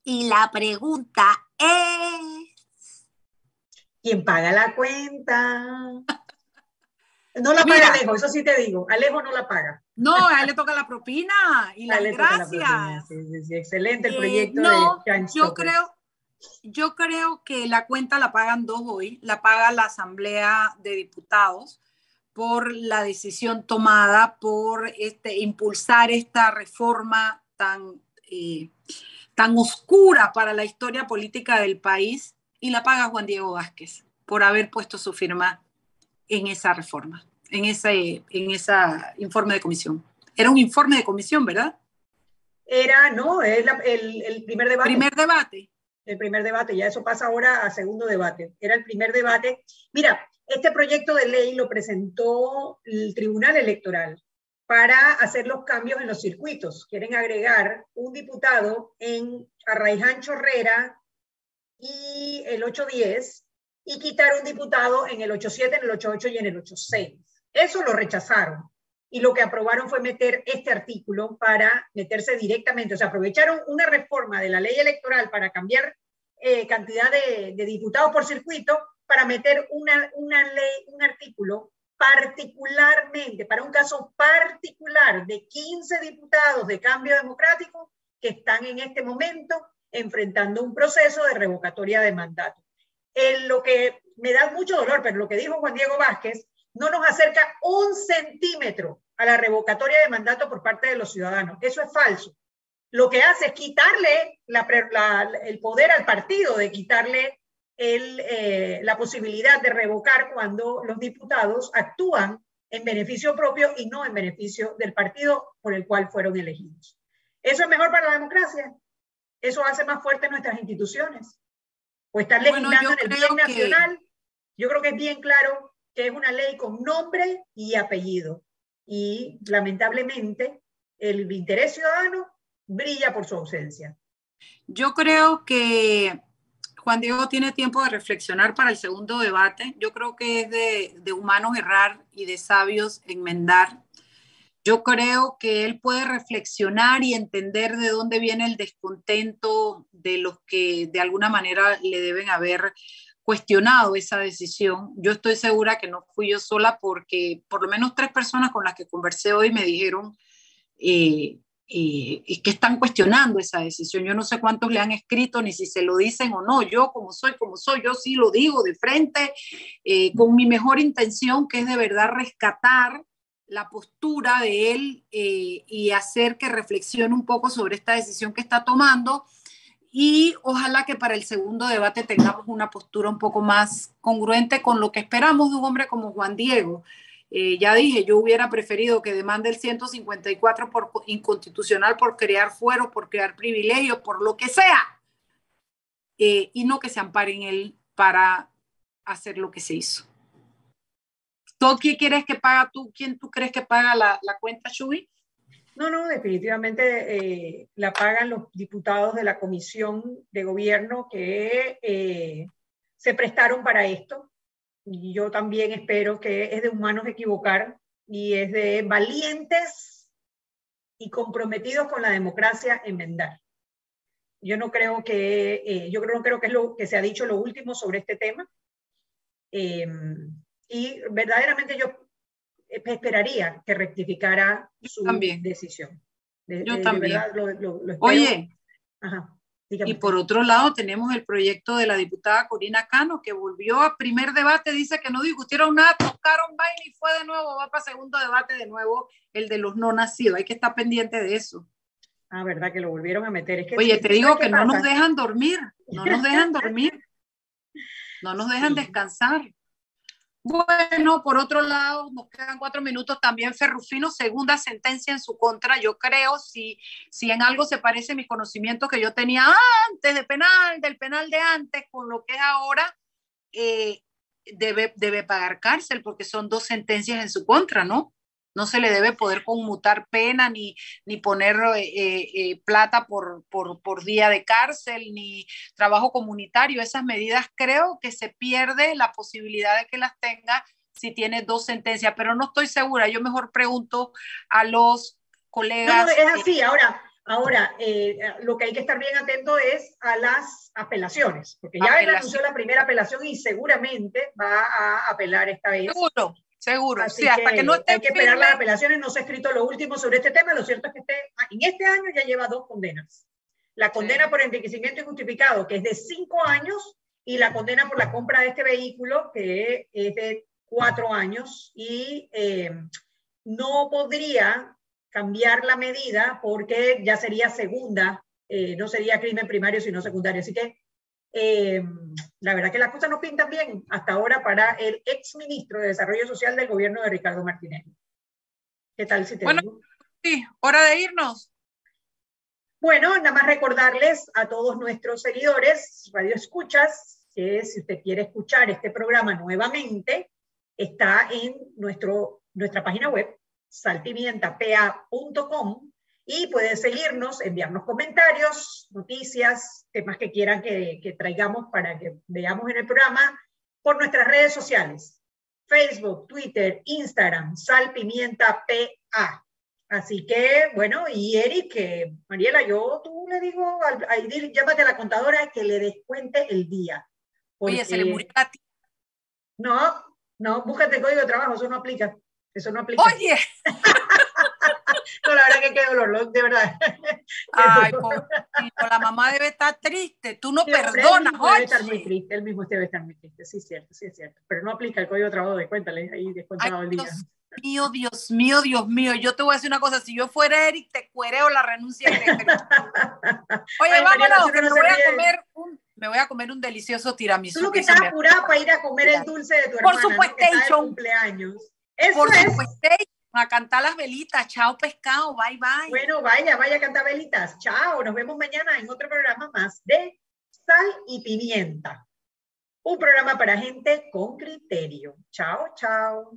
Y la pregunta es... ¿Quién paga la cuenta? No la paga Alejo, eso sí te digo. Alejo no la paga. No, a él le toca la propina y las gracias. Sí, sí, excelente el eh, proyecto no, Yo creo, yo creo que la cuenta la pagan dos hoy, la paga la Asamblea de Diputados por la decisión tomada por este, impulsar esta reforma tan, eh, tan oscura para la historia política del país y la paga Juan Diego Vázquez por haber puesto su firma en esa reforma, en ese en esa informe de comisión. Era un informe de comisión, ¿verdad? Era, no, es el, el primer debate. Primer debate el primer debate, ya eso pasa ahora a segundo debate. Era el primer debate. Mira, este proyecto de ley lo presentó el Tribunal Electoral para hacer los cambios en los circuitos. Quieren agregar un diputado en Arraiján Chorrera y el 810 y quitar un diputado en el 87, en el 88 y en el 86. Eso lo rechazaron y lo que aprobaron fue meter este artículo para meterse directamente, o sea, aprovecharon una reforma de la ley electoral para cambiar eh, cantidad de, diputados por circuito para meter una, una ley, un artículo particularmente, para un caso particular de 15 diputados de cambio democrático que están en este momento enfrentando un proceso de revocatoria de mandato. En lo que me da mucho dolor, pero lo que dijo Juan Diego Vázquez no nos acerca un centímetro a la revocatoria de mandato por parte de los ciudadanos. Eso es falso. Lo que hace es quitarle el poder al partido, de quitarle eh, la posibilidad de revocar cuando los diputados actúan en beneficio propio y no en beneficio del partido por el cual fueron elegidos. ¿Eso es mejor para la democracia? ¿Eso hace más fuerte nuestras instituciones? ¿O estar legislando en el bien nacional? Yo creo que es bien claro que es una ley con nombre y apellido y lamentablemente el interés ciudadano brilla por su ausencia. Yo creo que Juan Diego tiene tiempo de reflexionar para el segundo debate. Yo creo que es de, de humanos errar y de sabios enmendar. Yo creo que él puede reflexionar y entender de dónde viene el descontento de los que de alguna manera le deben haber cuestionado esa decisión. Yo estoy segura que no fui yo sola porque por lo menos tres personas con las que conversé hoy me dijeron eh, eh, que están cuestionando esa decisión. Yo no sé cuántos le han escrito ni si se lo dicen o no. Yo como soy, como soy, yo sí lo digo de frente, eh, con mi mejor intención, que es de verdad rescatar la postura de él y hacer que reflexione un poco sobre esta decisión que está tomando y ojalá que para el segundo debate tengamos una postura un poco más congruente con lo que esperamos de un hombre como Juan Diego. Eh, ya dije, yo hubiera preferido que demande el 154 por inconstitucional por crear fuero, por crear privilegios, por lo que sea, eh, y no que se ampare en él para hacer lo que se hizo. ¿Tú quién quieres que paga tú? ¿Quién tú crees que paga la, la cuenta, Shubi? No, no, definitivamente eh, la pagan los diputados de la comisión de gobierno que eh, se prestaron para esto. Y yo también espero que es de humanos equivocar y es de valientes y comprometidos con la democracia enmendar. Yo no creo que, eh, yo no creo que es lo que se ha dicho lo último sobre este tema. y verdaderamente yo esperaría que rectificara su decisión. Yo también. Oye, y por otro lado tenemos el proyecto de la diputada Corina Cano, que volvió a primer debate, dice que no discutieron nada, tocaron baile y fue de nuevo, va para segundo debate de nuevo, el de los no nacidos. Hay que estar pendiente de eso. Ah, verdad que lo volvieron a meter. Oye, te digo que no nos dejan dormir, no nos dejan dormir, no nos dejan descansar. Bueno, por otro lado, nos quedan cuatro minutos también. Ferrufino, segunda sentencia en su contra. Yo creo, si, si en algo se parece mi conocimiento que yo tenía antes de penal, del penal de antes, con lo que es ahora, eh, debe, debe pagar cárcel porque son dos sentencias en su contra, ¿no? No se le debe poder conmutar pena ni, ni poner eh, eh, eh, plata por, por, por, día de cárcel ni trabajo comunitario. Esas medidas creo que se pierde la posibilidad de que las tenga si tiene dos sentencias, pero no estoy segura. Yo mejor pregunto a los colegas. No, es así. Ahora, ahora eh, lo que hay que estar bien atento es a las apelaciones, porque ya él anunció la primera apelación y seguramente va a apelar esta vez. Seguro, seguro. Así hasta que, no hay que esperar las apelaciones. No se ha escrito lo último sobre este tema. Lo cierto es que este, en este año ya lleva dos condenas. La condena por enriquecimiento injustificado, que es de cinco años, y la condena por la compra de este vehículo, que es de cuatro años, y eh, no podría cambiar la medida porque ya sería segunda, eh, no sería crimen primario, sino secundario. Así que eh, la verdad que las cosas no pintan bien hasta ahora para el ex ministro de Desarrollo Social del gobierno de Ricardo Martínez. ¿Qué tal si te Bueno, sí, hora de irnos. Bueno, nada más recordarles a todos nuestros seguidores, Radio Escuchas, que si usted quiere escuchar este programa nuevamente, está en nuestro, nuestra página web, saltimientapa.com, y puede seguirnos, enviarnos comentarios, noticias, temas que quieran que, que traigamos para que veamos en el programa por nuestras redes sociales, Facebook, Twitter, Instagram, Salpimienta PA. Así que, bueno, y Eric, que Mariela, yo tú le digo, al, llámate a la contadora que le descuente el día. Oye, se le murió a ti. No, no, búscate el código de trabajo, eso no aplica. Eso no aplica. Oye. no, la verdad que qué dolor, de verdad. Ay, por, la mamá debe estar triste. Tú no perdonas, oye. Debe estar muy triste, él mismo debe estar muy triste, sí es cierto, sí es cierto. Pero no aplica el código de trabajo, descuéntale ahí descontado el día mío, Dios mío, Dios mío. Yo te voy a decir una cosa, si yo fuera Eric, te cuereo la renuncia Oye, vámonos, me, voy a comer un, me voy a comer un delicioso tiramisú. Tú lo que estás apurada para ir a comer el dulce de tu hermana, Por supuesto, cumpleaños. Eso Por supuesto, a cantar las velitas. Chao, pescado. Bye, bye. Bueno, vaya, vaya a cantar velitas. Chao, nos vemos mañana en otro programa más de Sal y Pimienta. Un programa para gente con criterio. Chao, chao.